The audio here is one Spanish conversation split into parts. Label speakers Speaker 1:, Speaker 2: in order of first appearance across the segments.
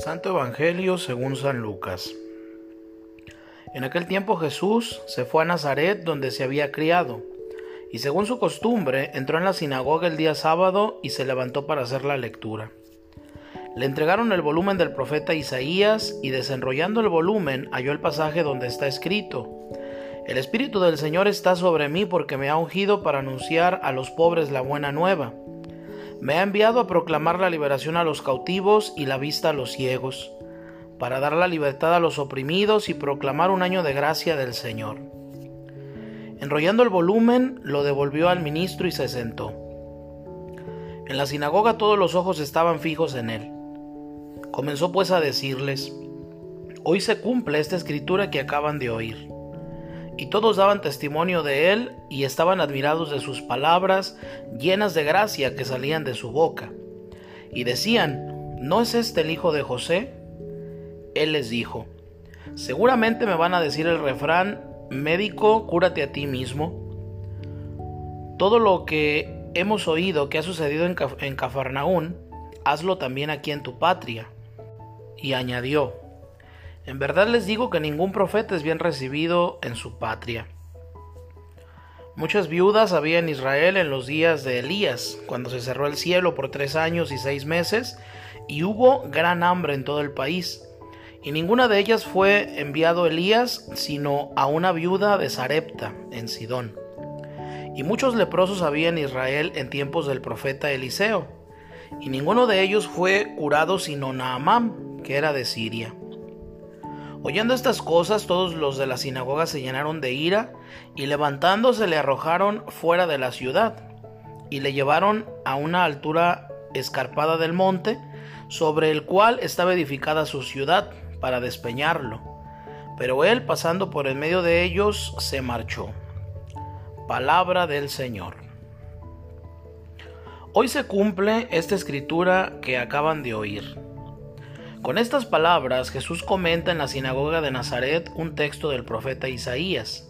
Speaker 1: Santo Evangelio según San Lucas. En aquel tiempo Jesús se fue a Nazaret donde se había criado, y según su costumbre entró en la sinagoga el día sábado y se levantó para hacer la lectura. Le entregaron el volumen del profeta Isaías y desenrollando el volumen halló el pasaje donde está escrito, El Espíritu del Señor está sobre mí porque me ha ungido para anunciar a los pobres la buena nueva me ha enviado a proclamar la liberación a los cautivos y la vista a los ciegos, para dar la libertad a los oprimidos y proclamar un año de gracia del Señor. Enrollando el volumen, lo devolvió al ministro y se sentó. En la sinagoga todos los ojos estaban fijos en él. Comenzó pues a decirles, Hoy se cumple esta escritura que acaban de oír. Y todos daban testimonio de él y estaban admirados de sus palabras llenas de gracia que salían de su boca. Y decían, ¿no es este el hijo de José? Él les dijo, seguramente me van a decir el refrán, médico, cúrate a ti mismo. Todo lo que hemos oído que ha sucedido en, Cafarnaún, hazlo también aquí en tu patria. Y añadió, en verdad les digo que ningún profeta es bien recibido en su patria. Muchas viudas había en Israel en los días de Elías, cuando se cerró el cielo por tres años y seis meses, y hubo gran hambre en todo el país. Y ninguna de ellas fue enviado Elías, sino a una viuda de Sarepta, en Sidón. Y muchos leprosos había en Israel en tiempos del profeta Eliseo, y ninguno de ellos fue curado sino Naamán, que era de Siria. Oyendo estas cosas, todos los de la sinagoga se llenaron de ira y levantándose le arrojaron fuera de la ciudad y le llevaron a una altura escarpada del monte sobre el cual estaba edificada su ciudad para despeñarlo. Pero él, pasando por en medio de ellos, se marchó. Palabra del Señor. Hoy se cumple esta escritura que acaban de oír. Con estas palabras Jesús comenta en la sinagoga de Nazaret un texto del profeta Isaías.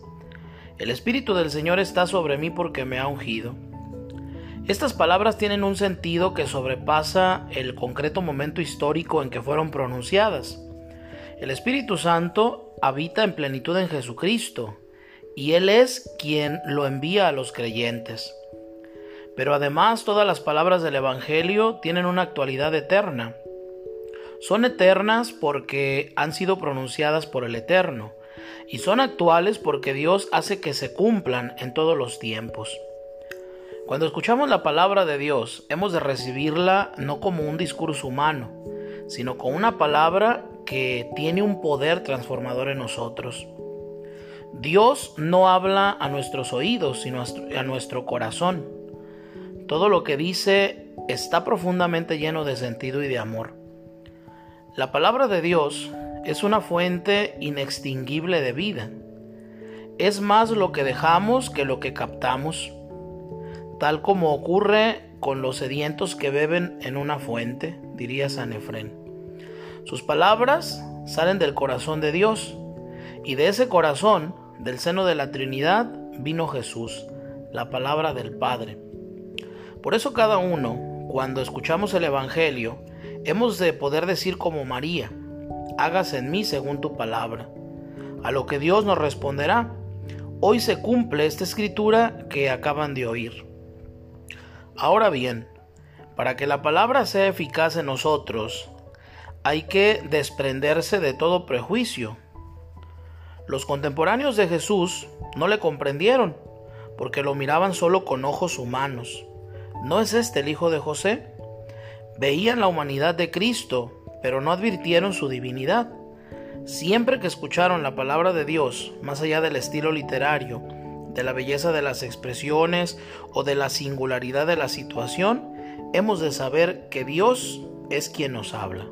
Speaker 1: El Espíritu del Señor está sobre mí porque me ha ungido. Estas palabras tienen un sentido que sobrepasa el concreto momento histórico en que fueron pronunciadas. El Espíritu Santo habita en plenitud en Jesucristo y Él es quien lo envía a los creyentes. Pero además todas las palabras del Evangelio tienen una actualidad eterna son eternas porque han sido pronunciadas por el Eterno, y son actuales porque Dios hace que se cumplan en todos los tiempos. Cuando escuchamos la palabra de Dios, hemos de recibirla no como un discurso humano, sino como una palabra que tiene un poder transformador en nosotros. Dios no habla a nuestros oídos, sino a nuestro corazón. Todo lo que dice está profundamente lleno de sentido y de amor. La palabra de Dios es una fuente inextinguible de vida. Es más lo que dejamos que lo que captamos, tal como ocurre con los sedientos que beben en una fuente, diría San Efrén. Sus palabras salen del corazón de Dios, y de ese corazón, del seno de la Trinidad, vino Jesús, la palabra del Padre. Por eso cada uno, cuando escuchamos el Evangelio, Hemos de poder decir como María, hágase en mí según tu palabra. A lo que Dios nos responderá, hoy se cumple esta escritura que acaban de oír. Ahora bien, para que la palabra sea eficaz en nosotros, hay que desprenderse de todo prejuicio. Los contemporáneos de Jesús no le comprendieron, porque lo miraban solo con ojos humanos. ¿No es este el hijo de José? Veían la humanidad de Cristo, pero no advirtieron su divinidad. Siempre que escucharon la palabra de Dios, más allá del estilo literario, de la belleza de las expresiones o de la singularidad de la situación, hemos de saber que Dios es quien nos habla.